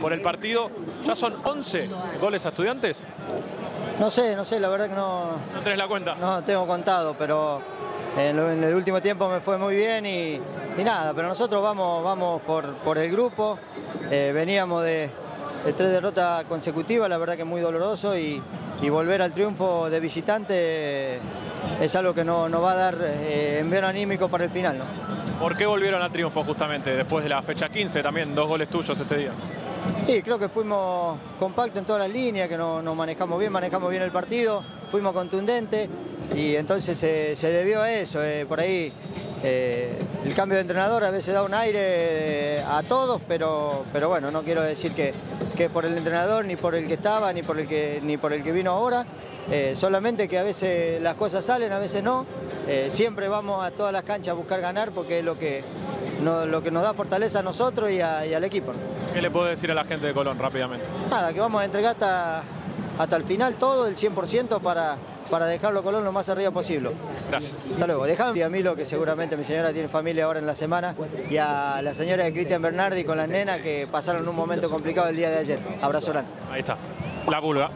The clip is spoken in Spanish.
por el partido. ¿Ya son 11 goles a estudiantes? No sé, no sé, la verdad que no... ¿No tenés la cuenta? No tengo contado, pero en, el último tiempo me fue muy bien y, nada, pero nosotros vamos, vamos por, por el grupo, eh, veníamos de, tres derrotas consecutivas, la verdad que es muy doloroso y, volver al triunfo de visitante es algo que nos no va a dar eh, envío anímico para el final. ¿Por qué volvieron al triunfo justamente después de la fecha 15? También dos goles tuyos ese día. Sí, creo que fuimos compactos en todas las líneas, que nos, manejamos bien, manejamos bien el partido, fuimos contundentes y entonces se, debió a eso. Eh, por ahí eh, el cambio de entrenador a veces da un aire eh, a todos, pero, pero bueno, no quiero decir que, que por el entrenador, ni por el que estaba, ni por el que, ni por el que vino ahora. solamente que a veces las cosas salen, a veces no. siempre vamos a todas las canchas a buscar ganar porque es lo que, lo que nos da fortaleza a nosotros y, al equipo. ¿Qué le puedo decir a la gente de Colón rápidamente? Nada, que vamos a entregar hasta, hasta el final todo, el 100% para, para dejarlo Colón lo más arriba posible. Gracias. Hasta luego. Dejame a Milo, que seguramente mi señora tiene familia ahora en la semana, y a la señora de Cristian Bernardi con la nena que pasaron un momento complicado el día de ayer. Abrazo grande. Ahí está, la pulga.